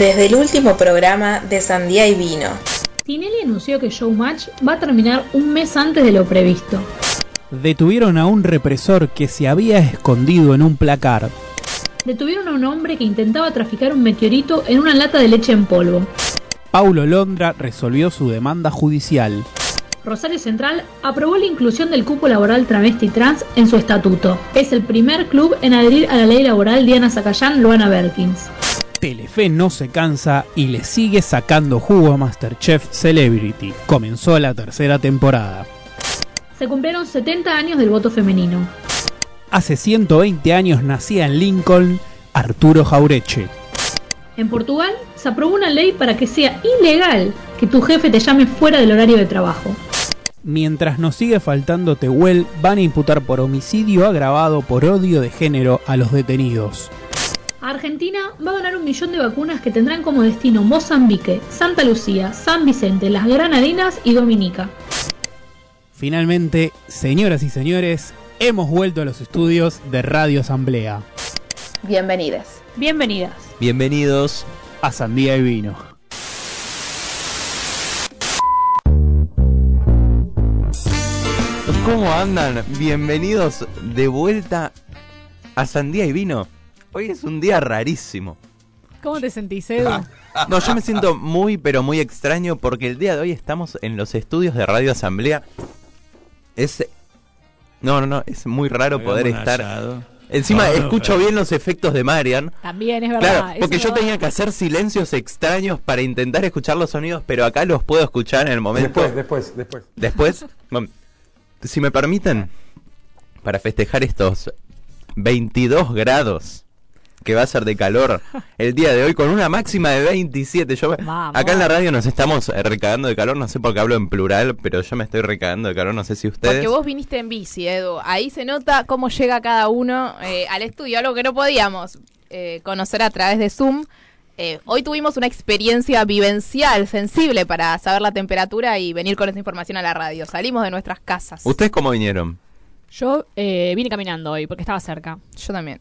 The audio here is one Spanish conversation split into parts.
Desde el último programa de Sandía y Vino. Tinelli anunció que Showmatch va a terminar un mes antes de lo previsto. Detuvieron a un represor que se había escondido en un placar. Detuvieron a un hombre que intentaba traficar un meteorito en una lata de leche en polvo. Paulo Londra resolvió su demanda judicial. Rosario Central aprobó la inclusión del cupo laboral travesti trans en su estatuto. Es el primer club en adherir a la ley laboral Diana Zacayán, Luana Berkins. Telefe no se cansa y le sigue sacando jugo a Masterchef Celebrity. Comenzó la tercera temporada. Se cumplieron 70 años del voto femenino. Hace 120 años nacía en Lincoln Arturo Jaureche. En Portugal se aprobó una ley para que sea ilegal que tu jefe te llame fuera del horario de trabajo. Mientras nos sigue faltando Tehuel, van a imputar por homicidio agravado por odio de género a los detenidos. Argentina va a donar un millón de vacunas que tendrán como destino Mozambique, Santa Lucía, San Vicente, las Granadinas y Dominica. Finalmente, señoras y señores, hemos vuelto a los estudios de Radio Asamblea. Bienvenidas. Bienvenidas. Bienvenidos a Sandía y Vino. ¿Cómo andan? Bienvenidos de vuelta a Sandía y Vino. Hoy es un día rarísimo. ¿Cómo te sentís, Edu? No, yo me siento muy, pero muy extraño porque el día de hoy estamos en los estudios de Radio Asamblea. Es. No, no, no, es muy raro poder estar. Encima escucho bien los efectos de Marian. También es verdad. Claro, porque yo tenía que hacer silencios extraños para intentar escuchar los sonidos, pero acá los puedo escuchar en el momento. Después, después, después. Después, bueno, si me permiten, para festejar estos 22 grados que va a ser de calor el día de hoy con una máxima de 27. Yo Vamos. acá en la radio nos estamos eh, recagando de calor, no sé por qué hablo en plural, pero yo me estoy recagando de calor, no sé si ustedes. Porque vos viniste en bici, Edu. Ahí se nota cómo llega cada uno eh, al estudio, algo que no podíamos eh, conocer a través de Zoom. Eh, hoy tuvimos una experiencia vivencial, sensible para saber la temperatura y venir con esa información a la radio. Salimos de nuestras casas. ¿Ustedes cómo vinieron? Yo eh, vine caminando hoy porque estaba cerca. Yo también.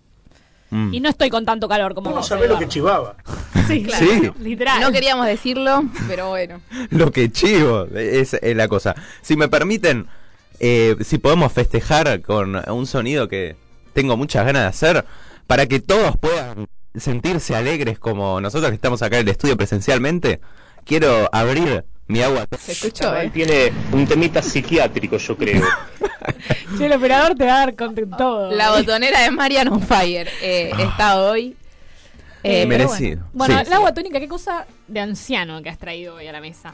Mm. Y no estoy con tanto calor como Vos sabés lo que chivaba. Sí, claro. Sí. Literal. No queríamos decirlo, pero bueno. Lo que chivo es, es la cosa. Si me permiten, eh, si podemos festejar con un sonido que tengo muchas ganas de hacer, para que todos puedan sentirse alegres como nosotros que estamos acá en el estudio presencialmente, quiero abrir mi agua. Se escuchó, ¿eh? Tiene un temita psiquiátrico, yo creo. Che, el operador te va a dar con todo. La botonera de Marian on Fire eh, está hoy. Eh, Eh, merecido. Bueno, Sí, el sí. agua tónica, qué cosa de anciano que has traído hoy a la mesa.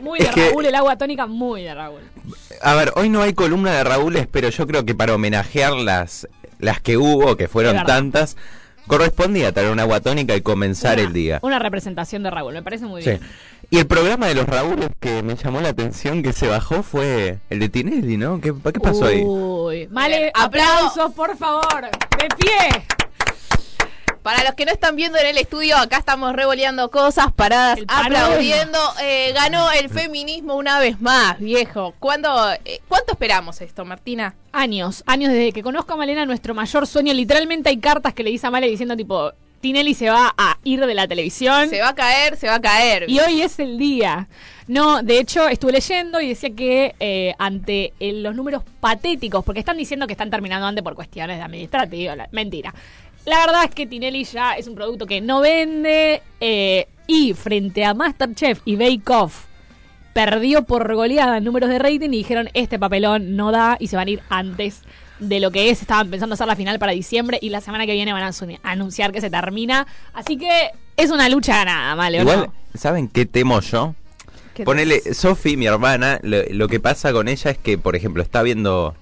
Muy de Es que- Raúl, el agua tónica, muy de Raúl. A ver, hoy no hay columna de Raúles, pero yo creo que para homenajear las, las que hubo, que fueron tantas, correspondía traer una agua tónica y comenzar Una- el día. Una representación de Raúl, me parece muy Sí. bien. Y el programa de los Raúles que me llamó la atención que se bajó fue el de Tinelli, ¿no? ¿Qué, qué pasó ahí? Uy, aplaudo. aplausos, por favor. De pie. Para los que no están viendo en el estudio, acá estamos revoleando cosas, paradas, aplaudiendo. Eh, ganó el feminismo una vez más, viejo. ¿Cuándo, eh, ¿Cuánto esperamos esto, Martina? Años, años desde que conozco a Malena, nuestro mayor sueño. Literalmente hay cartas que le dice a Male diciendo tipo, Tinelli se va a ir de la televisión. Se va a caer, se va a caer. Y hoy es el día. No, de hecho, estuve leyendo y decía que eh, ante eh, los números patéticos, porque están diciendo que están terminando antes por cuestiones de administrativa, la- mentira. La verdad es que Tinelli ya es un producto que no vende eh, y frente a Masterchef y Bake Off perdió por goleada en números de rating y dijeron este papelón no da y se van a ir antes de lo que es. Estaban pensando hacer la final para diciembre y la semana que viene van a anunciar que se termina. Así que es una lucha ganada, ¿vale? ¿o Igual, no? ¿saben qué temo yo? ¿Qué Ponele? Sofi, mi hermana, lo, lo que pasa con ella es que, por ejemplo, está viendo,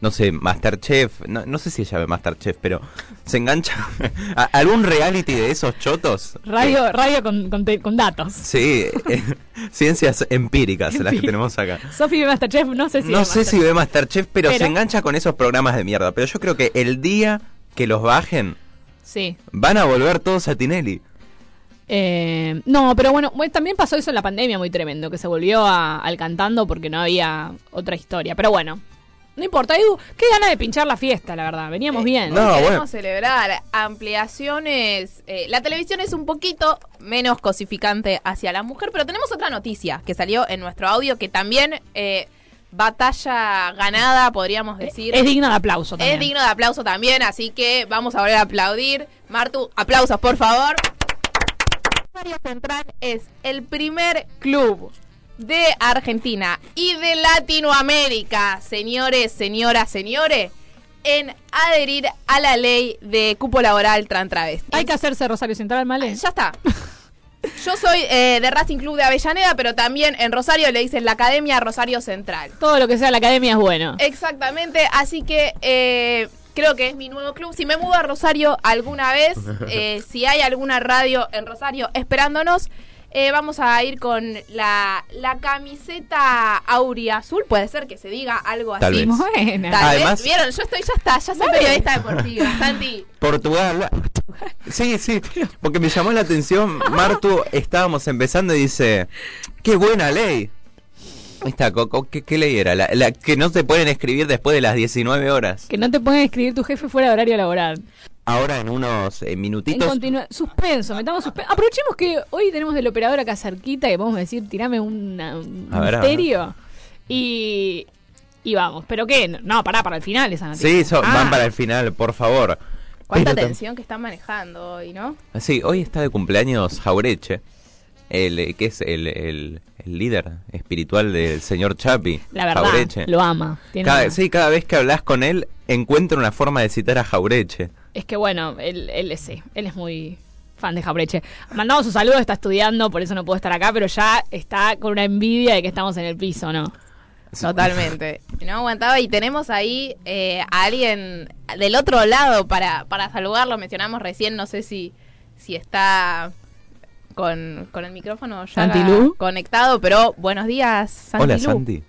no sé, Masterchef, no, no sé si ella ve Masterchef, pero se engancha a algún reality de esos chotos. Radio, radio con, con, te- con datos. Sí, eh, ciencias empíricas las que tenemos acá. Sofi de Masterchef, no sé si. No de sé si ve Masterchef, pero, Pero- se engancha con esos programas de mierda. Pero yo creo que el día que los bajen, Sí. van a volver todos a Tinelli. Eh, no, pero bueno, bueno, también pasó eso en la pandemia muy tremendo, que se volvió a- al cantando porque no había otra historia. Pero bueno, No importa, Edu, qué gana de pinchar la fiesta, la verdad. Veníamos bien. No, Queremos bueno. celebrar ampliaciones. eh, la televisión es un poquito menos cosificante hacia la mujer, pero tenemos otra noticia que salió en nuestro audio que también eh, batalla ganada, podríamos decir. Es digna de aplauso también. Es digno de aplauso también, así que vamos a volver a aplaudir. Martu, aplausos por favor. Central es el primer club de Argentina y de Latinoamérica, señores, señoras, señores, en adherir a la ley de cupo laboral trans travesti. Hay que hacerse Rosario Central, ¿vale? Ya está. Yo soy eh, de Racing Club de Avellaneda, pero también en Rosario le dicen la Academia Rosario Central. Todo lo que sea la academia es bueno. Exactamente, así que eh, creo que es mi nuevo club. Si me mudo a Rosario alguna vez, eh, si hay alguna radio en Rosario esperándonos, eh, vamos a ir con la, la camiseta aurea azul. Puede ser que se diga algo así. Tal vez. Buena. Tal vez. Además- Vieron, yo estoy, ya está, ya soy periodista deportiva. Santi, Portugal. Sí, sí, porque me llamó la atención, Martu, estábamos empezando y dice, qué buena ley. Ahí está, Coco, ¿qué, qué ley era? La, la que no se pueden escribir después de las 19 horas. Que no te pueden escribir tu jefe fuera de horario laboral. Ahora en unos eh, En minutitos. continua- suspenso, metamos suspenso. Aprovechemos que hoy tenemos del operador acá cerquita y podemos decir, tirame una- un A ver, a misterio. Y, y vamos. ¿Pero qué? No, pará, para el final esa noticia. Sí, so- Ah, van para el final, por favor. cuánta Pero atención que están manejando hoy, ¿no? Sí, hoy está de cumpleaños Jaureche, el, eh, que es el, el- el líder espiritual del señor Chapi. La verdad, Jaureche. lo ama. Tiene Cada, una- sí, cada vez que hablas con él, encuentra una forma de citar a Jaureche. Es que bueno, él, él es sí, él es muy fan de Jabreche. Mandamos un saludo, está estudiando, por eso no puedo estar acá, pero ya está con una envidia de que estamos en el piso, ¿no? Totalmente. No aguantaba y tenemos ahí eh, a alguien del otro lado para, para saludarlo. Mencionamos recién, no sé si, si está con, con el micrófono ya conectado, pero buenos días, Santilú. Hola, Santi.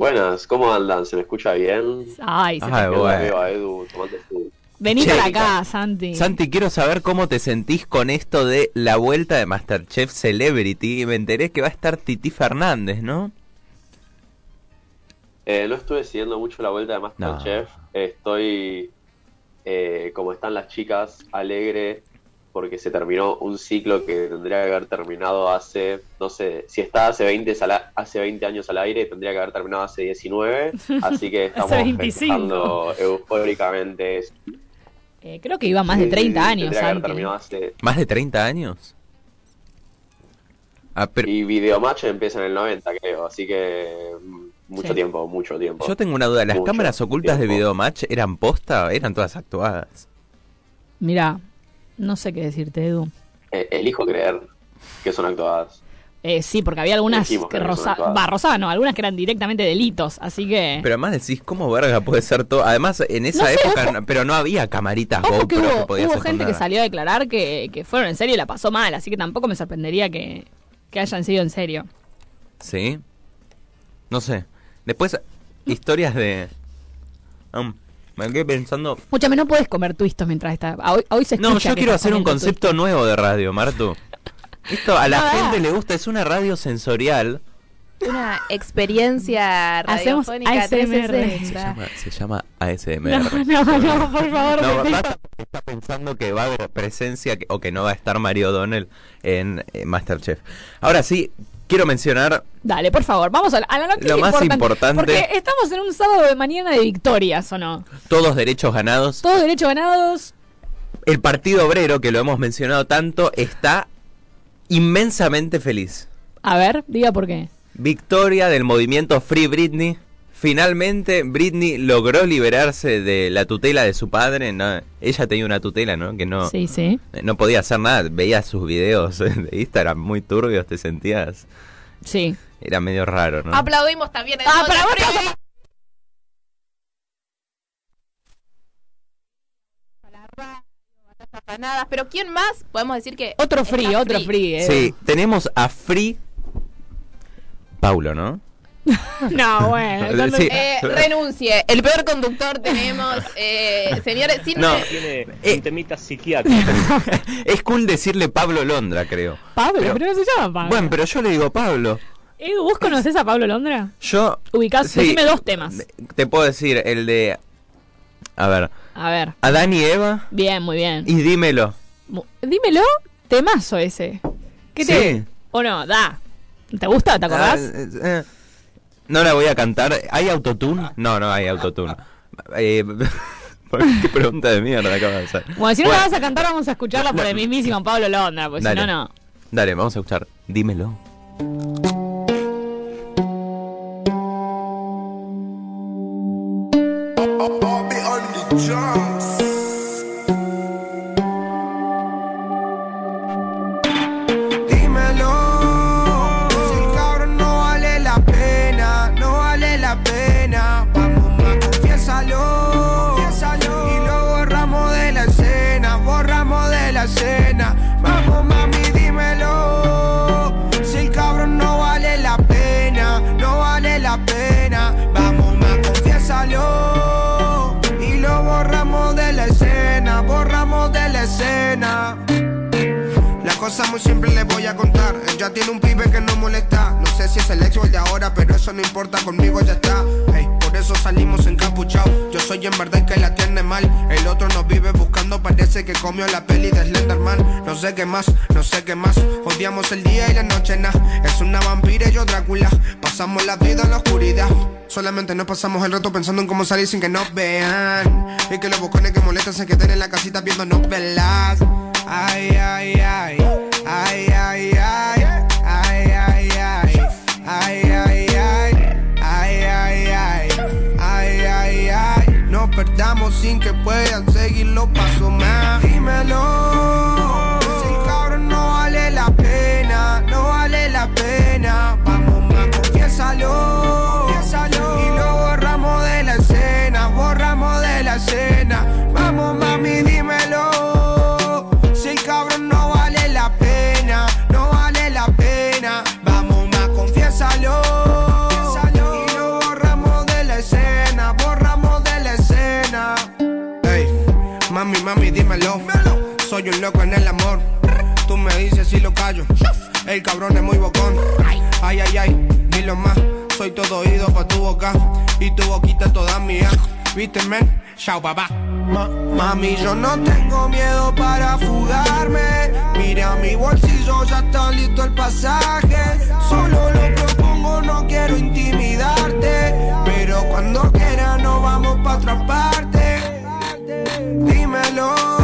Buenas, ¿cómo andan? ¿Se me escucha bien? Ay, se Ay, bueno. veo a Edu tomando su... Vení Che, para acá, Santi. Santi, quiero saber cómo te sentís con esto de la vuelta de Masterchef Celebrity. Me enteré que va a estar Titi Fernández, ¿no? Eh, no estuve siguiendo mucho la vuelta de Masterchef. Estoy, eh, como están las chicas, alegre porque se terminó un ciclo que tendría que haber terminado hace, no sé, si está hace 20, sala- hace 20 años al aire, tendría que haber terminado hace 19. Así que estamos 25. festejando eufóricamente. Eh, creo que iba más de 30 años, Tendría que haber Santi. terminado hace... ¿Más de 30 años? Ah, pero Y Videomatch empieza en el 90, creo. Así que mm, mucho Sí. tiempo, mucho tiempo. yo tengo una duda. ¿Las Mucho cámaras ocultas de tiempo. Videomatch eran posta? ¿Eran todas actuadas? Mira, no sé qué decirte, Edu. Eh, elijo creer que son actuadas. Eh, sí, porque había algunas que que no rosa, algunas que eran directamente delitos, así que... Pero además decís, ¿cómo verga puede ser todo? Además, en esa No sé, época, ojo. no- pero no había camaritas Ojo GoPro que que, hubo, podías hubo gente que salió a declarar que, que fueron en serio y la pasó mal, así que tampoco me sorprendería que, que hayan sido en serio. ¿Sí? No sé. Después, historias de... Um, me quedé pensando... Escúchame, no puedes comer twistos mientras está... Hoy, hoy se No, escucha yo que quiero hacer un concepto nuevo de radio, Martu. Esto a la gente le gusta, es una radio sensorial. Una experiencia Hacemos radiofónica ASMR. Se 360. llama, se llama ASMR. No, no, no, por favor. No, está pensando que va a haber presencia que- o que no va a estar Mario O'Donnell en eh, Masterchef. Ahora sí, quiero mencionar Dale, por favor, vamos a la, a la noticia Lo más importante- Porque estamos en un sábado de mañana de victorias, ¿o no? todos derechos ganados. Todos derechos ganados. El Partido Obrero, que lo hemos mencionado tanto, está inmensamente feliz. A ver, diga por qué. Victoria del movimiento Free Britney. Finalmente Britney logró liberarse de la tutela de su padre. No, ella tenía una tutela, ¿no? Que no, Sí, sí. no podía hacer nada. Veía sus videos de Instagram muy turbios, te sentías. Sí. Era medio raro, ¿no? Aplaudimos también. Ah, vos, Freddy. Afanadas, Pero ¿quién más? Podemos decir que Otro free, otro free. eh. Sí, tenemos a Free Paulo, ¿no? No, bueno. cuando- Sí. Eh, renuncie. El peor conductor tenemos, eh, señores. Sin No. Tiene Eh. un temita psiquiátrico. es cool decirle Pablo Londra, creo. Pablo, Pero- pero, no se llama Pablo. Bueno, pero yo le digo Pablo. Edu, ¿vos conocés a Pablo Londra? Yo. Ubicás, sí, decime dos temas. Te puedo decir el de. A ver. A ver. Adán y Eva. Bien, muy bien. Y dímelo. Dímelo, temazo ese. ¿Qué te Sí. ¿O no? Da. ¿Te gusta? ¿Te acordás? Ah, eh, eh, no la voy a cantar. ¿Hay autotune? No, no hay autotune. Eh, ¿Qué pregunta de mierda acabas de hacer? Bueno, si no Bueno, la vas a cantar, vamos a escucharla por el mismísimo Pablo Londra, porque si no, no. Dale, vamos a escuchar. Dímelo. Dímelo, Simple les voy a contar. Él ya tiene un pibe que no molesta. No sé si es el ex o el de ahora, pero eso no importa, conmigo ya está. Ey, por eso salimos encapuchados. Yo soy en verdad el que la tiene mal. El otro nos vive buscando, parece que comió la peli de Slenderman. No sé qué más, no sé qué más. Odiamos el día y la noche, nah. Es una vampira y yo Drácula. Pasamos la vida en la oscuridad. Solamente nos pasamos el rato pensando en cómo salir sin que nos vean. Y que los bocones que molestan se queden en la casita viendo novelas. Ay, ay, ay, ay, ay, ay, ay, ay, ay, ay, ay, ay, ay, ay, ay, ay, ay, ay. No perdamos sin que puedan seguir los pasos más. Dímelo, Soy un loco en el amor. Tú me dices si lo callo. El cabrón es muy bocón. Ay, ay, ay, dilo más. Soy todo oído pa' tu boca. Y tu boquita toda mía. ¿Viste, men? Chao, papá. Ma- mami, yo no tengo miedo para fugarme. Mira mi bolsillo, ya está listo el pasaje. Solo lo propongo, no quiero intimidarte. Pero cuando quiera nos vamos pa' otra parte. Dímelo.